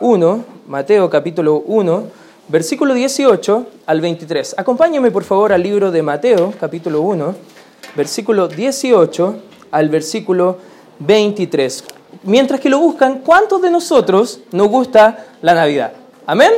1, Mateo capítulo 1, versículo 18 al 23. Acompáñame por favor al libro de Mateo capítulo 1, versículo 18 al versículo 23. Mientras que lo buscan, ¿cuántos de nosotros nos gusta la Navidad? ¿Amén?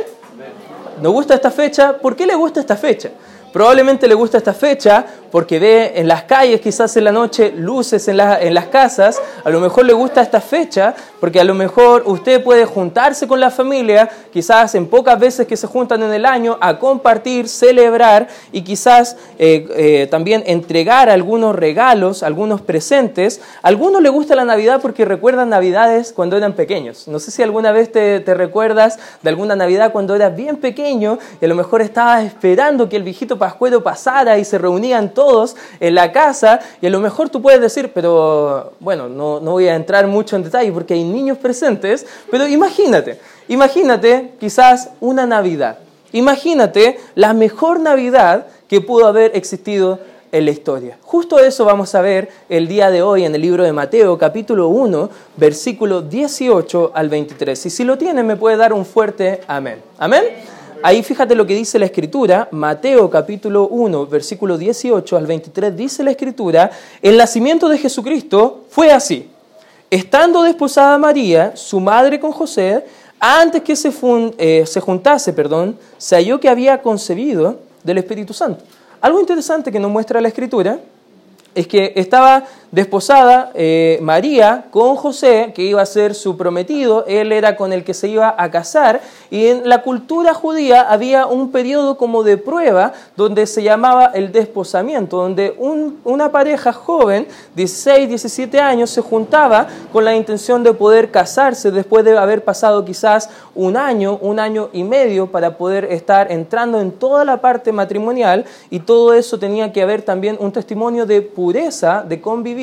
¿Nos gusta esta fecha? ¿Por qué le gusta esta fecha? Probablemente le gusta esta fecha porque ve en las calles, quizás en la noche, luces en, en, las casas. A lo mejor le gusta esta fecha porque a lo mejor usted puede juntarse con la familia, quizás en pocas veces que se juntan en el año, a compartir, celebrar y quizás eh, eh, también entregar algunos regalos, algunos presentes. A algunos le gusta la Navidad porque recuerdan Navidades cuando eran pequeños. No sé si alguna vez te, te recuerdas de alguna Navidad cuando eras bien pequeño y a lo mejor estabas esperando que el viejito pascuero pasara y se reunían todos en la casa y a lo mejor tú puedes decir, pero bueno, no, no voy a entrar mucho en detalle porque hay niños presentes, pero imagínate, imagínate quizás una Navidad, imagínate la mejor Navidad que pudo haber existido en la historia. Justo eso vamos a ver el día de hoy en el libro de Mateo, capítulo 1, versículo 18 al 23. Y si lo tienen, me puede dar un fuerte amén. Amén. Ahí fíjate lo que dice la escritura, Mateo capítulo 1, versículo 18 al 23, dice la escritura, el nacimiento de Jesucristo fue así. Estando desposada María, su madre con José, antes que se, eh, se juntase, perdón, se halló que había concebido del Espíritu Santo. Algo interesante que nos muestra la escritura es que estaba desposada eh, María con José, que iba a ser su prometido, él era con el que se iba a casar, y en la cultura judía había un periodo como de prueba donde se llamaba el desposamiento, donde una pareja joven, 16, 17 años, se juntaba con la intención de poder casarse después de haber pasado quizás un año, un año y medio para poder estar entrando en toda la parte matrimonial. Y todo eso tenía que haber también un testimonio de pureza, de convivencia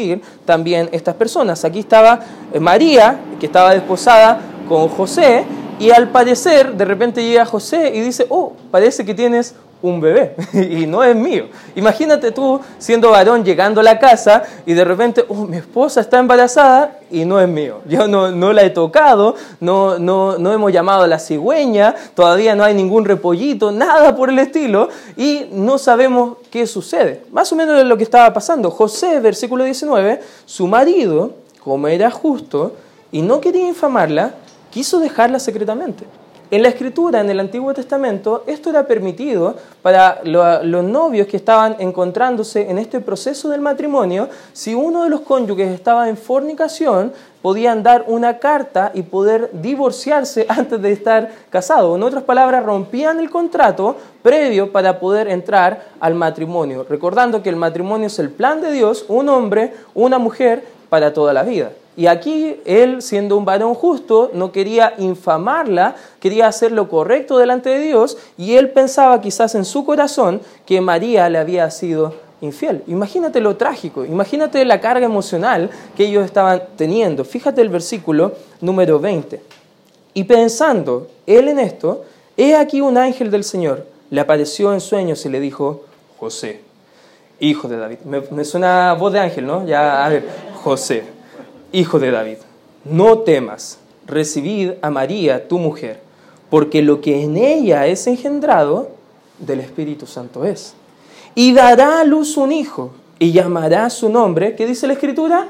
también estas personas. Aquí estaba eh, María, que estaba desposada con José, y al parecer de repente llega José y dice, oh, parece que tienes un bebé y no es mío. Imagínate tú siendo varón llegando a la casa y de repente, oh, mi esposa está embarazada y no es mío. Yo no, no la he tocado, no, no, no hemos llamado a la cigüeña, todavía no hay ningún repollito, nada por el estilo y no sabemos qué sucede. Más o menos lo que estaba pasando. José, versículo 19, su marido, como era justo y no quería infamarla, quiso dejarla secretamente. En la escritura, en el Antiguo Testamento, esto era permitido para los novios que estaban encontrándose en este proceso del matrimonio. Si uno de los cónyuges estaba en fornicación, podían dar una carta y poder divorciarse antes de estar casado. En otras palabras, rompían el contrato previo para poder entrar al matrimonio, recordando que el matrimonio es el plan de Dios, un hombre, una mujer para toda la vida. Y aquí él, siendo un varón justo, no quería infamarla, quería hacer lo correcto delante de Dios y él pensaba quizás en su corazón que María le había sido infiel. Imagínate lo trágico, imagínate la carga emocional que ellos estaban teniendo. Fíjate el versículo número 20. Y pensando él en esto, he aquí un ángel del Señor le apareció en sueños y le dijo, José, hijo de David. Me, me suena voz de ángel, ¿no? Ya, a ver, José hijo de David, no temas, recibid a María, tu mujer, porque lo que en ella es engendrado, del Espíritu Santo es. Y dará a luz un hijo, y llamará su nombre, ¿qué dice la Escritura?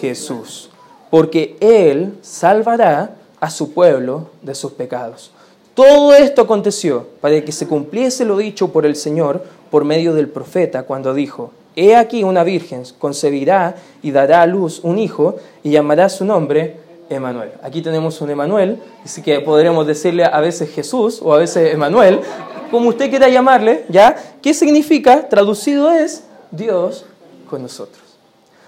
Jesús, porque él salvará a su pueblo de sus pecados. Todo esto aconteció para que se cumpliese lo dicho por el Señor por medio del profeta cuando dijo, He aquí una virgen concebirá y dará a luz un hijo y llamará su nombre Emanuel. Aquí tenemos un Emanuel, así que podremos decirle a veces Jesús o a veces Emanuel, como usted quiera llamarle, ¿ya? ¿Qué significa? Traducido es Dios con nosotros.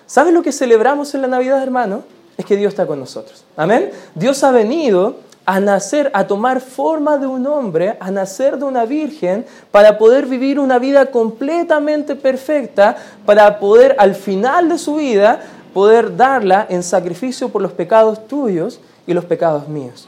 ¿Sabes lo que celebramos en la Navidad, hermano? Es que Dios está con nosotros. Amén. Dios ha venido a nacer, a tomar forma de un hombre, a nacer de una virgen, para poder vivir una vida completamente perfecta, para poder al final de su vida poder darla en sacrificio por los pecados tuyos y los pecados míos.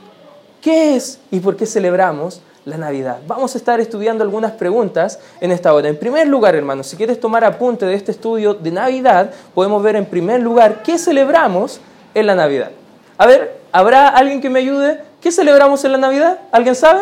¿Qué es y por qué celebramos la Navidad? Vamos a estar estudiando algunas preguntas en esta hora. En primer lugar, hermanos, si quieres tomar apunte de este estudio de Navidad, podemos ver en primer lugar qué celebramos en la Navidad. A ver, ¿habrá alguien que me ayude? ¿Qué celebramos en la Navidad? ¿Alguien sabe?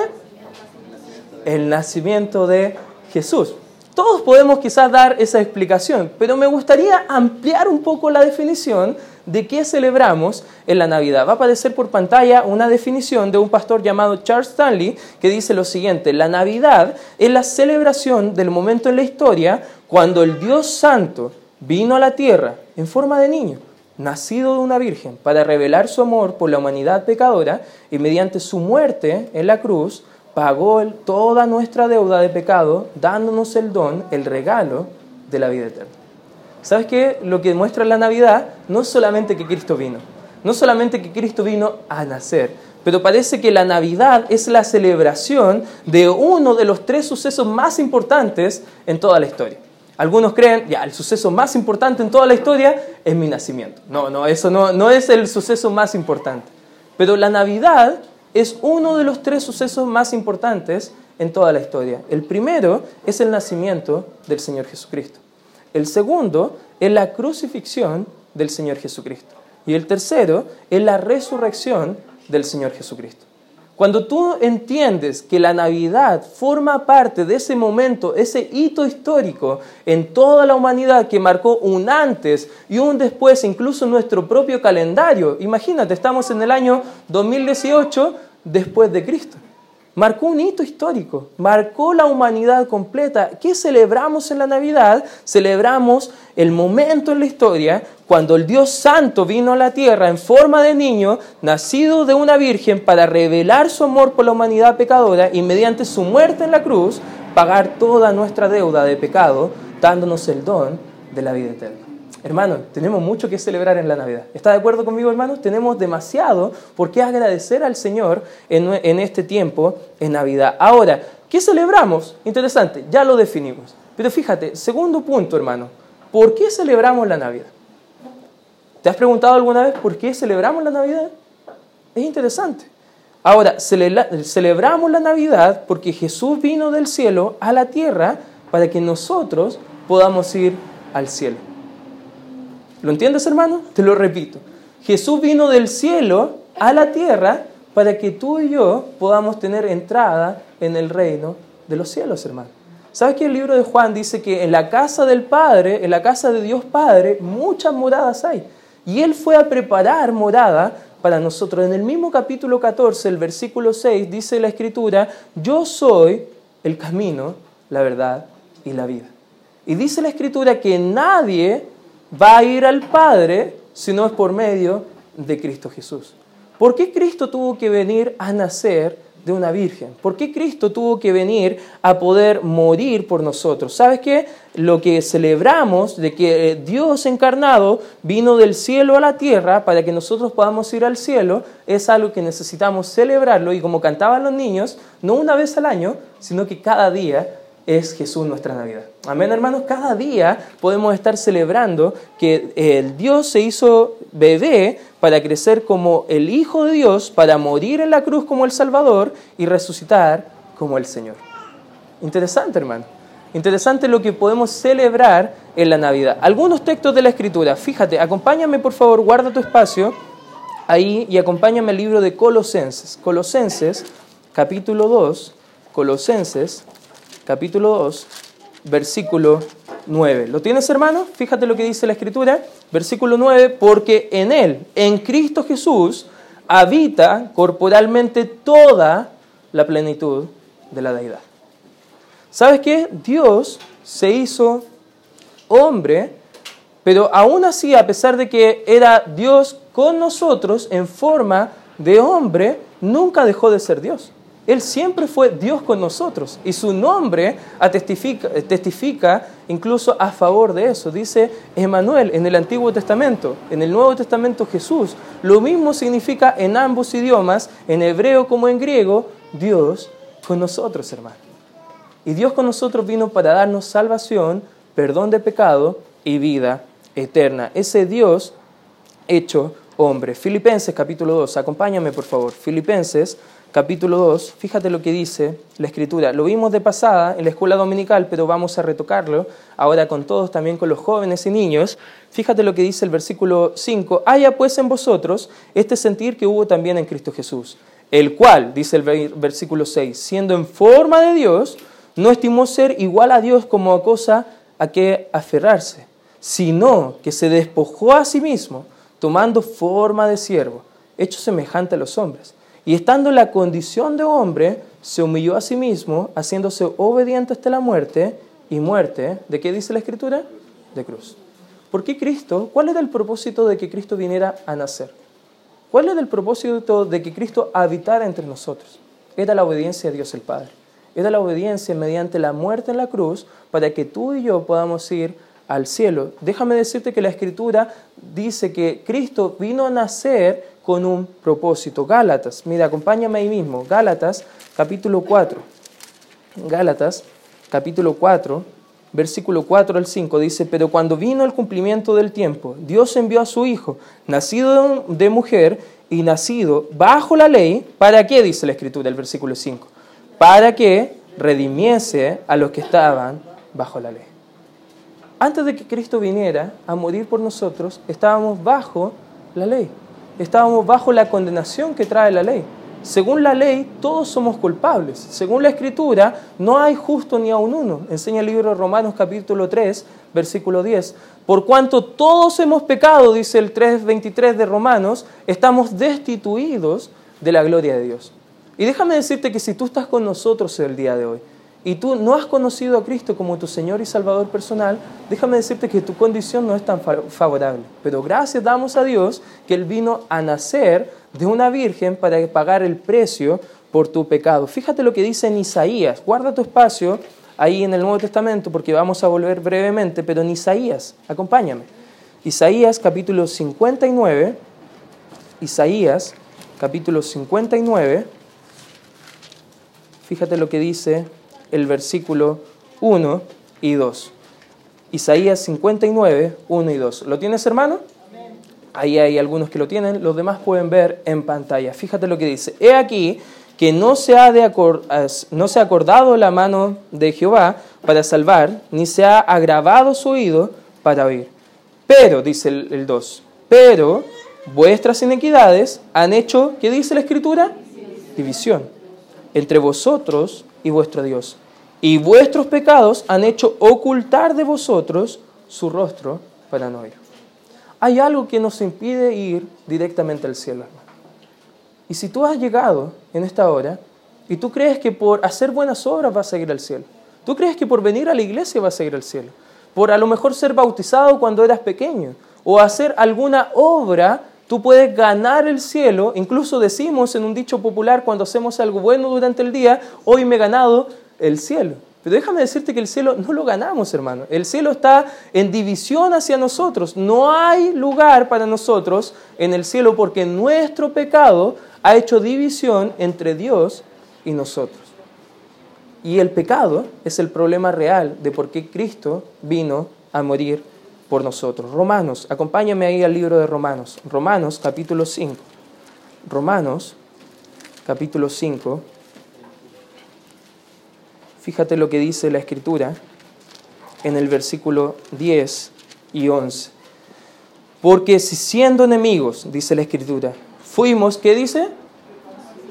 El nacimiento de Jesús. Todos podemos quizás dar esa explicación, pero me gustaría ampliar un poco la definición de qué celebramos en la Navidad. Va a aparecer por pantalla una definición de un pastor llamado Charles Stanley que dice lo siguiente, la Navidad es la celebración del momento en la historia cuando el Dios Santo vino a la tierra en forma de niño, nacido de una virgen, para revelar su amor por la humanidad pecadora y mediante su muerte en la cruz pagó toda nuestra deuda de pecado, dándonos el don, el regalo de la vida eterna. ¿Sabes qué? Lo que muestra la Navidad no es solamente que Cristo vino, no solamente que Cristo vino a nacer, pero parece que la Navidad es la celebración de uno de los tres sucesos más importantes en toda la historia. Algunos creen, ya, el suceso más importante en toda la historia es mi nacimiento. No, no, eso no, no es el suceso más importante. Pero la Navidad es uno de los tres sucesos más importantes en toda la historia. El primero es el nacimiento del Señor Jesucristo. El segundo es la crucifixión del Señor Jesucristo. Y el tercero es la resurrección del Señor Jesucristo. Cuando tú entiendes que la Navidad forma parte de ese momento, ese hito histórico en toda la humanidad que marcó un antes y un después, incluso nuestro propio calendario, imagínate, estamos en el año 2018 después de Cristo marcó un hito histórico, marcó la humanidad completa. ¿Qué celebramos en la Navidad? Celebramos el momento en la historia cuando el Dios Santo vino a la tierra en forma de niño, nacido de una virgen, para revelar su amor por la humanidad pecadora y mediante su muerte en la cruz, pagar toda nuestra deuda de pecado, dándonos el don de la vida eterna. Hermanos, tenemos mucho que celebrar en la Navidad. ¿Está de acuerdo conmigo, hermanos? Tenemos demasiado por qué agradecer al Señor en, este tiempo, en Navidad. Ahora, ¿qué celebramos? Interesante, ya lo definimos. Pero fíjate, segundo punto, hermano, ¿por qué celebramos la Navidad? ¿Te has preguntado alguna vez por qué celebramos la Navidad? Es interesante. Ahora, celebramos la Navidad porque Jesús vino del cielo a la tierra para que nosotros podamos ir al cielo. ¿Lo entiendes, hermano? Te lo repito. Jesús vino del cielo a la tierra para que tú y yo podamos tener entrada en el reino de los cielos, hermano. ¿Sabes que el libro de Juan dice que en la casa del Padre, en la casa de Dios Padre, muchas moradas hay? Y Él fue a preparar morada para nosotros. En el mismo capítulo 14, el versículo 6, dice la Escritura, yo soy el camino, la verdad y la vida. Y dice la Escritura que nadie va a ir al Padre si no es por medio de Cristo Jesús. ¿Por qué Cristo tuvo que venir a nacer de una virgen? ¿Por qué Cristo tuvo que venir a poder morir por nosotros? ¿Sabes qué? Lo que celebramos de que eh, Dios encarnado vino del cielo a la tierra para que nosotros podamos ir al cielo es algo que necesitamos celebrarlo y como cantaban los niños, no una vez al año, sino que cada día es Jesús nuestra Navidad. Amén, hermanos. Cada día podemos estar celebrando que el Dios se hizo bebé para crecer como el Hijo de Dios, para morir en la cruz como el Salvador y resucitar como el Señor. Interesante, hermano. Interesante lo que podemos celebrar en la Navidad. Algunos textos de la Escritura. Fíjate, acompáñame por favor, guarda tu espacio ahí y acompáñame al libro de Colosenses. Colosenses, capítulo 2. Colosenses, capítulo 2, versículo 9. ¿Lo tienes, hermano? Fíjate lo que dice la Escritura. Versículo 9, porque en Él, en Cristo Jesús, habita corporalmente toda la plenitud de la deidad. ¿Sabes qué? Dios se hizo hombre, pero aún así, a pesar de que era Dios con nosotros en forma de hombre, nunca dejó de ser Dios. Él siempre fue Dios con nosotros y su nombre testifica, testifica, incluso a favor de eso. Dice Emanuel en el Antiguo Testamento, en el Nuevo Testamento Jesús. Lo mismo significa en ambos idiomas, en hebreo como en griego, Dios con nosotros, hermano. Y Dios con nosotros vino para darnos salvación, perdón de pecado y vida eterna. Ese Dios hecho hombre. Filipenses capítulo 2, acompáñame por favor. Filipenses capítulo 2, fíjate lo que dice la escritura. Lo vimos de pasada en la escuela dominical, pero vamos a retocarlo ahora con todos, también con los jóvenes y niños. Fíjate lo que dice el versículo 5. Haya pues en vosotros este sentir que hubo también en Cristo Jesús el cual, dice el versículo 6, siendo en forma de Dios, no estimó ser igual a Dios como cosa a que aferrarse, sino que se despojó a sí mismo, tomando forma de siervo, hecho semejante a los hombres. Y estando en la condición de hombre, se humilló a sí mismo, haciéndose obediente hasta la muerte, y muerte, ¿de qué dice la Escritura? De cruz. ¿Por qué Cristo? ¿Cuál era el propósito de que Cristo viniera a nacer? ¿Cuál era el propósito de que Cristo habitara entre nosotros? Era la obediencia a Dios el Padre. Era la obediencia mediante la muerte en la cruz para que tú y yo podamos ir al cielo. Déjame decirte que la Escritura dice que Cristo vino a nacer con un propósito. Gálatas, mira, acompáñame ahí mismo. Gálatas capítulo 4. Gálatas capítulo 4, versículo 4 al 5 dice, pero cuando vino el cumplimiento del tiempo, Dios envió a su Hijo, nacido de mujer y nacido bajo la ley, ¿para qué dice la Escritura, el versículo 5? Para que redimiese a los que estaban bajo la ley. Antes de que Cristo viniera a morir por nosotros, estábamos bajo la ley. Estábamos bajo la condenación que trae la ley. Según la ley, todos somos culpables. Según la Escritura, no hay justo ni aun uno. Enseña el libro de Romanos capítulo 3, versículo 10. Por cuanto todos hemos pecado, dice el 3.23 de Romanos, estamos destituidos de la gloria de Dios. Y déjame decirte que si tú estás con nosotros el día de hoy, y tú no has conocido a Cristo como tu Señor y Salvador personal, déjame decirte que tu condición no es tan favorable. Pero gracias damos a Dios que Él vino a nacer de una virgen para pagar el precio por tu pecado. Fíjate lo que dice en Isaías. Guarda tu espacio ahí en el Nuevo Testamento porque vamos a volver brevemente, pero en Isaías, acompáñame. Isaías capítulo 59, Isaías capítulo 59, fíjate lo que dice el versículo 1 y 2. Isaías 59, 1 y 2. ¿Lo tienes, hermano? Ahí hay algunos que lo tienen, los demás pueden ver en pantalla. Fíjate lo que dice. He aquí que no se ha, de no se ha acordado la mano de Jehová para salvar, ni se ha agravado su oído para oír. Pero, dice el 2, pero vuestras inequidades han hecho, ¿qué dice la Escritura? División entre vosotros y vuestro Dios y vuestros pecados han hecho ocultar de vosotros su rostro para no ir. Hay algo que nos impide ir directamente al cielo. Y si tú has llegado en esta hora y tú crees que por hacer buenas obras vas a ir al cielo, tú crees que por venir a la iglesia vas a ir al cielo, por a lo mejor ser bautizado cuando eras pequeño o hacer alguna obra, tú puedes ganar el cielo. Incluso decimos en un dicho popular cuando hacemos algo bueno durante el día, hoy me he ganado el cielo. Pero déjame decirte que el cielo no lo ganamos, hermano. El cielo está en división hacia nosotros. No hay lugar para nosotros en el cielo porque nuestro pecado ha hecho división entre Dios y nosotros. Y el pecado es el problema real de por qué Cristo vino a morir por nosotros. Romanos, acompáñame ahí al libro de Romanos. Romanos capítulo 5. Romanos capítulo 5 Fíjate lo que dice la Escritura en el versículo 10 y 11. Porque si siendo enemigos, dice la Escritura, fuimos, ¿qué dice?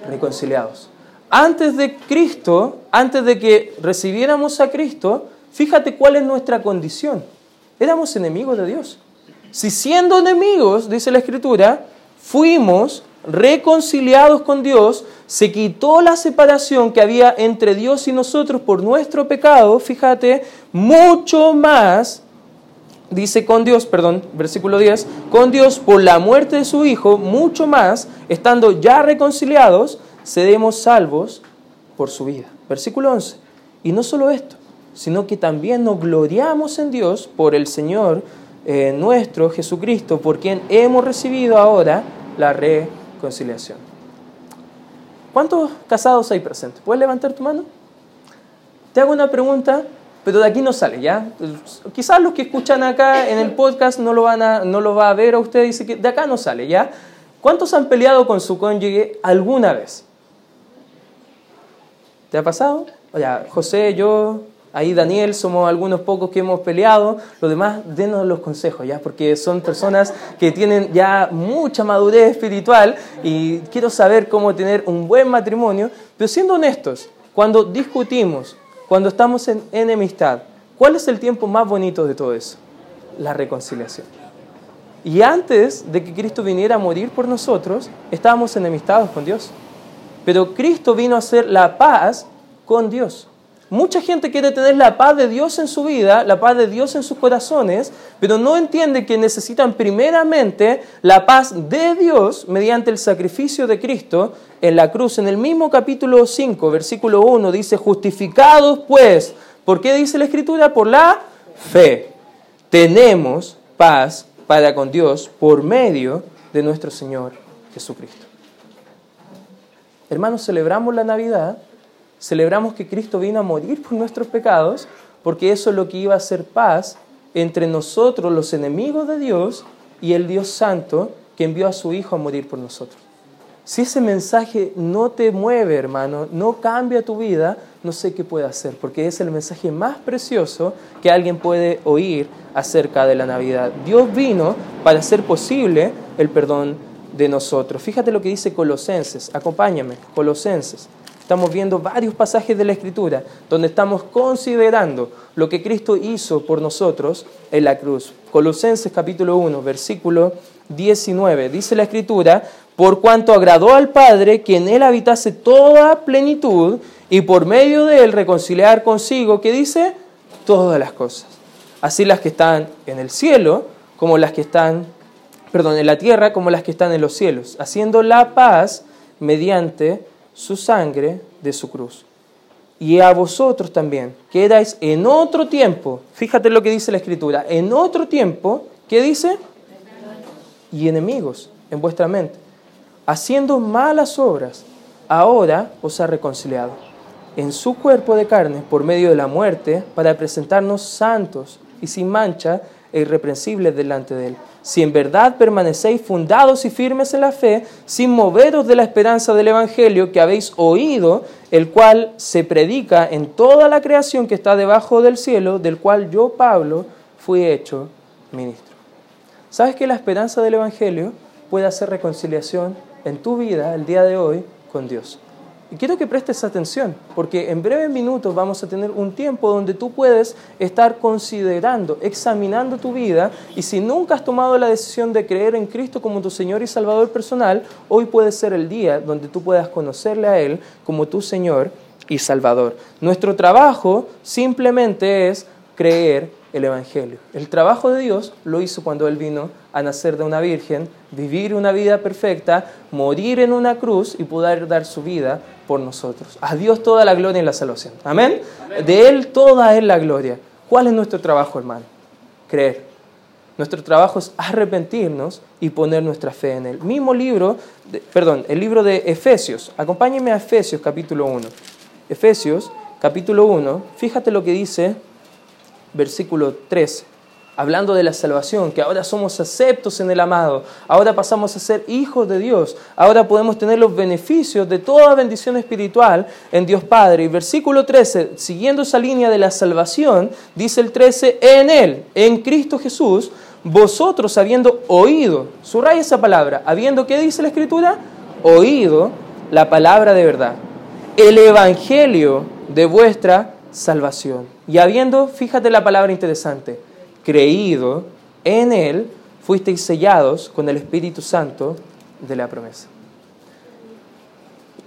Reconciliados. Antes de Cristo, antes de que recibiéramos a Cristo, fíjate cuál es nuestra condición. Éramos enemigos de Dios. Si siendo enemigos, dice la Escritura, fuimos reconciliados con Dios, se quitó la separación que había entre Dios y nosotros por nuestro pecado, fíjate, mucho más, dice con Dios, perdón, versículo 10, con Dios por la muerte de su Hijo, mucho más, estando ya reconciliados, seremos salvos por su vida. Versículo 11. Y no solo esto, sino que también nos gloriamos en Dios por el Señor eh, nuestro Jesucristo, por quien hemos recibido ahora la reconciliación conciliación. ¿Cuántos casados hay presentes? ¿Puedes levantar tu mano? Te hago una pregunta, pero de aquí no sale, ¿ya? Quizás los que escuchan acá en el podcast no lo, van a, no lo va a ver a usted, dice que de acá no sale, ¿ya? ¿Cuántos han peleado con su cónyuge alguna vez? ¿Te ha pasado? O José, yo, Ahí Daniel, somos algunos pocos que hemos peleado, los demás denos los consejos, ¿ya? Porque son personas que tienen ya mucha madurez espiritual y quiero saber cómo tener un buen matrimonio, pero siendo honestos, cuando discutimos, cuando estamos en enemistad, ¿cuál es el tiempo más bonito de todo eso? La reconciliación. Y antes de que Cristo viniera a morir por nosotros, estábamos enemistados con Dios. Pero Cristo vino a hacer la paz con Dios. Mucha gente quiere tener la paz de Dios en su vida, la paz de Dios en sus corazones, pero no entiende que necesitan primeramente la paz de Dios mediante el sacrificio de Cristo en la cruz. En el mismo capítulo 5, versículo 1 dice, justificados pues, ¿por qué dice la Escritura? Por la fe. Tenemos paz para con Dios por medio de nuestro Señor Jesucristo. Hermanos, celebramos la Navidad Celebramos que Cristo vino a morir por nuestros pecados, porque eso es lo que iba a hacer paz entre nosotros, los enemigos de Dios, y el Dios Santo que envió a su Hijo a morir por nosotros. Si ese mensaje no te mueve, hermano, no cambia tu vida, no sé qué puede hacer, porque es el mensaje más precioso que alguien puede oír acerca de la Navidad. Dios vino para hacer posible el perdón de nosotros. Fíjate lo que dice Colosenses, acompáñame, Colosenses Estamos viendo varios pasajes de la Escritura donde estamos considerando lo que Cristo hizo por nosotros en la cruz. Colosenses capítulo 1, versículo 19. Dice la Escritura, por cuanto agradó al Padre que en Él habitase toda plenitud y por medio de Él reconciliar consigo, que dice, todas las cosas. Así las que están en el cielo como las que están, perdón, en la tierra como las que están en los cielos, haciendo la paz mediante su sangre de su cruz. Y a vosotros también, que erais en otro tiempo, fíjate lo que dice la Escritura, en otro tiempo, ¿qué dice? Y enemigos en vuestra mente, haciendo malas obras, ahora os ha reconciliado en su cuerpo de carne por medio de la muerte para presentarnos santos y sin mancha e irreprensibles delante de él si en verdad permanecéis fundados y firmes en la fe, sin moveros de la esperanza del Evangelio que habéis oído, el cual se predica en toda la creación que está debajo del cielo, del cual yo, Pablo, fui hecho ministro. ¿Sabes que la esperanza del Evangelio puede hacer reconciliación en tu vida el día de hoy con Dios? Y quiero que prestes atención, porque en breves minutos vamos a tener un tiempo donde tú puedes estar considerando, examinando tu vida, y si nunca has tomado la decisión de creer en Cristo como tu Señor y Salvador personal, hoy puede ser el día donde tú puedas conocerle a Él como tu Señor y Salvador. Nuestro trabajo simplemente es creer el Evangelio. El trabajo de Dios lo hizo cuando Él vino a nacer de una virgen, vivir una vida perfecta, morir en una cruz y poder dar su vida por nosotros. A Dios toda la gloria y la salvación. ¿Amén? De Él toda es la gloria. ¿Cuál es nuestro trabajo, hermano? Creer. Nuestro trabajo es arrepentirnos y poner nuestra fe en Él. Mismo libro, perdón, el libro de Efesios. Acompáñenme a Efesios capítulo 1. Efesios capítulo 1. Fíjate lo que dice versículo 13, hablando de la salvación, que ahora somos aceptos en el amado, ahora pasamos a ser hijos de Dios, ahora podemos tener los beneficios de toda bendición espiritual en Dios Padre. Y versículo 13, siguiendo esa línea de la salvación, dice el 13, en Él, en Cristo Jesús, vosotros habiendo oído, subraya esa palabra, habiendo, ¿qué dice la Escritura? Oído la palabra de verdad, el Evangelio de vuestra salvación. Y habiendo, fíjate la palabra interesante, creído en Él, fuisteis sellados con el Espíritu Santo de la promesa.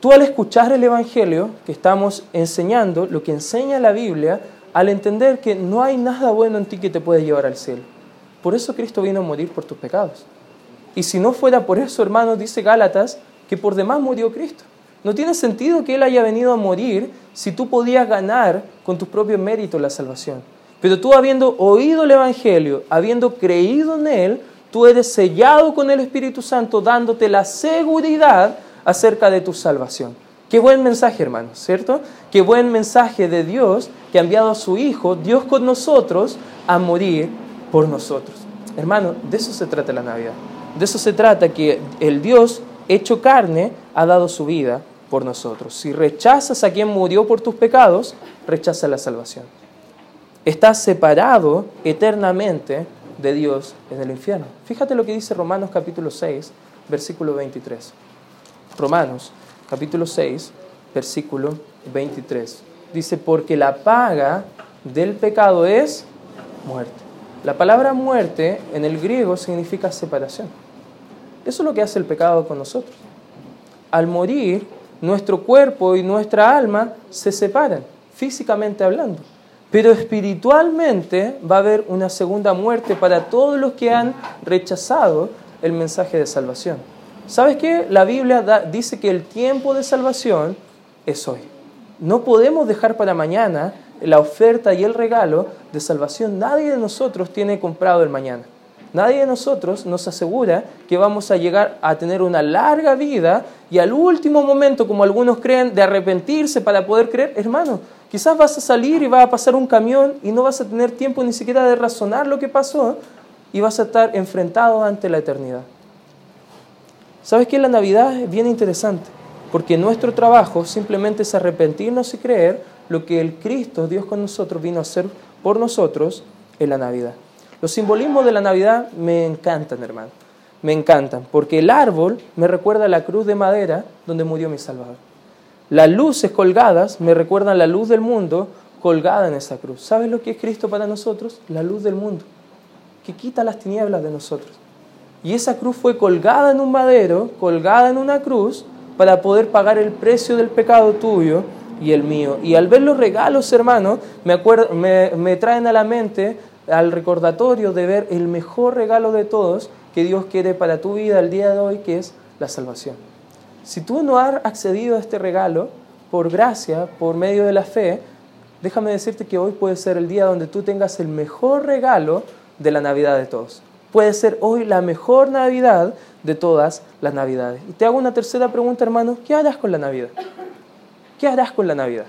Tú al escuchar el Evangelio que estamos enseñando, lo que enseña la Biblia, al entender que no hay nada bueno en ti que te puede llevar al cielo. Por eso Cristo vino a morir por tus pecados. Y si no fuera por eso, hermanos, dice Gálatas, que por demás murió Cristo. No tiene sentido que Él haya venido a morir si tú podías ganar con tus propios méritos la salvación. Pero tú habiendo oído el Evangelio, habiendo creído en Él, tú eres sellado con el Espíritu Santo dándote la seguridad acerca de tu salvación. Qué buen mensaje, hermanos, ¿cierto? Qué buen mensaje de Dios que ha enviado a su Hijo, Dios con nosotros, a morir por nosotros. Hermano, de eso se trata la Navidad. De eso se trata que el Dios hecho carne ha dado su vida por nosotros. Si rechazas a quien murió por tus pecados, rechaza la salvación. Está separado eternamente de Dios en el infierno. Fíjate lo que dice Romanos capítulo 6, versículo 23. Romanos capítulo 6, versículo 23. Dice, porque la paga del pecado es muerte. La palabra muerte en el griego significa separación. Eso es lo que hace el pecado con nosotros. Al morir, nuestro cuerpo y nuestra alma se separan, físicamente hablando. Pero espiritualmente va a haber una segunda muerte para todos los que han rechazado el mensaje de salvación. ¿Sabes qué? La Biblia dice que el tiempo de salvación es hoy. No podemos dejar para mañana la oferta y el regalo de salvación. Nadie de nosotros tiene comprado el mañana. Nadie de nosotros nos asegura que vamos a llegar a tener una larga vida y al último momento, como algunos creen, de arrepentirse para poder creer. Hermano, quizás vas a salir y va a pasar un camión y no vas a tener tiempo ni siquiera de razonar lo que pasó y vas a estar enfrentado ante la eternidad. ¿Sabes qué? La Navidad es bien interesante, porque nuestro trabajo simplemente es arrepentirnos y creer lo que el Cristo, Dios con nosotros, vino a hacer por nosotros en la Navidad. Los simbolismos de la Navidad me encantan, hermano. Me encantan, porque el árbol me recuerda la cruz de madera donde murió mi Salvador. Las luces colgadas me recuerdan la luz del mundo colgada en esa cruz. ¿Sabes lo que es Cristo para nosotros? La luz del mundo, que quita las tinieblas de nosotros. Y esa cruz fue colgada en un madero, colgada en una cruz, para poder pagar el precio del pecado tuyo y el mío. Y al ver los regalos, hermano, me, me traen a la mente al recordatorio de ver el mejor regalo de todos que Dios quiere para tu vida el día de hoy, que es la salvación. Si tú no has accedido a este regalo por gracia, por medio de la fe, déjame decirte que hoy puede ser el día donde tú tengas el mejor regalo de la Navidad de todos puede ser hoy la mejor Navidad de todas las Navidades. Y te hago una tercera pregunta, hermano, ¿qué harás con la Navidad? ¿Qué harás con la Navidad?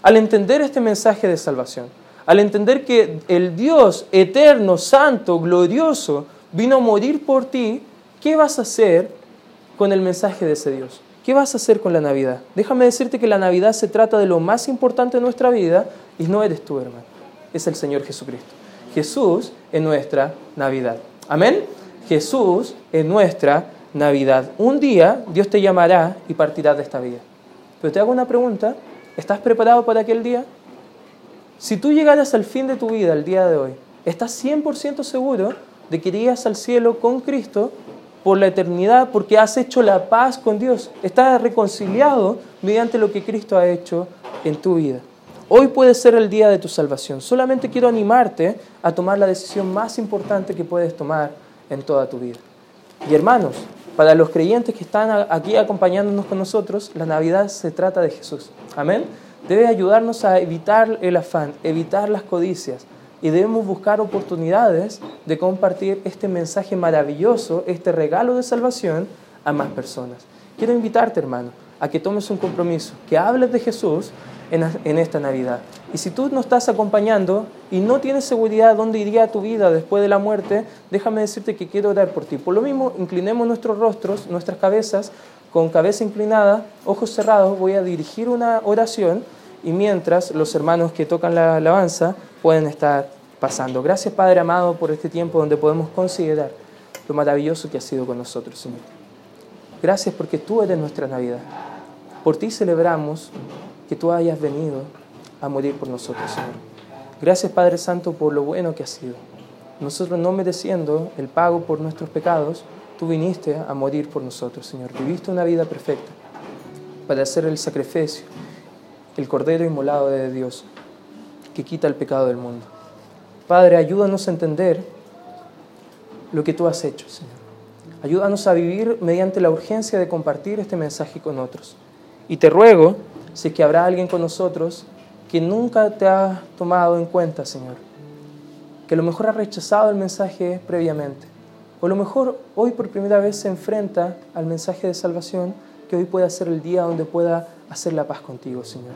Al entender este mensaje de salvación, al entender que el Dios eterno, santo, glorioso, vino a morir por ti, ¿qué vas a hacer con el mensaje de ese Dios? ¿Qué vas a hacer con la Navidad? Déjame decirte que la Navidad se trata de lo más importante de nuestra vida y no eres tú, hermano, es el Señor Jesucristo. Jesús en nuestra Navidad. Amén. Jesús en nuestra Navidad. Un día Dios te llamará y partirás de esta vida. Pero te hago una pregunta. ¿Estás preparado para aquel día? Si tú llegaras al fin de tu vida, el día de hoy, ¿estás 100% seguro de que irías al cielo con Cristo por la eternidad porque has hecho la paz con Dios? Estás reconciliado mediante lo que Cristo ha hecho en tu vida. Hoy puede ser el día de tu salvación. Solamente quiero animarte a tomar la decisión más importante que puedes tomar en toda tu vida. Y hermanos, para los creyentes que están aquí acompañándonos con nosotros, la Navidad se trata de Jesús. Amén. Debe ayudarnos a evitar el afán, evitar las codicias. Y debemos buscar oportunidades de compartir este mensaje maravilloso, este regalo de salvación a más personas. Quiero invitarte, hermano, a que tomes un compromiso, que hables de Jesús en, esta Navidad. Y si tú no estás acompañando y no tienes seguridad dónde iría tu vida después de la muerte, déjame decirte que quiero orar por ti. Por lo mismo, inclinemos nuestros rostros, nuestras cabezas, con cabeza inclinada, ojos cerrados, voy a dirigir una oración y mientras los hermanos que tocan la alabanza pueden estar pasando. Gracias Padre amado por este tiempo donde podemos considerar lo maravilloso que has sido con nosotros, Señor. Gracias porque tú eres nuestra Navidad. Por ti celebramos que tú hayas venido a morir por nosotros, Señor. Gracias, Padre Santo, por lo bueno que has sido. Nosotros no mereciendo el pago por nuestros pecados, tú viniste a morir por nosotros, Señor. Viviste una vida perfecta para hacer el sacrificio, el cordero inmolado de Dios que quita el pecado del mundo. Padre, ayúdanos a entender lo que tú has hecho, Señor. Ayúdanos a vivir mediante la urgencia de compartir este mensaje con otros. Y te ruego si que habrá alguien con nosotros que nunca te ha tomado en cuenta, Señor, que a lo mejor ha rechazado el mensaje previamente, o a lo mejor hoy por primera vez se enfrenta al mensaje de salvación, que hoy pueda ser el día donde pueda hacer la paz contigo, Señor.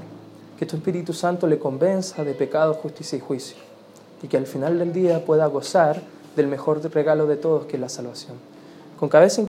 Que tu Espíritu Santo le convenza de pecado, justicia y juicio, y que al final del día pueda gozar del mejor regalo de todos, que es la salvación. Con cabeza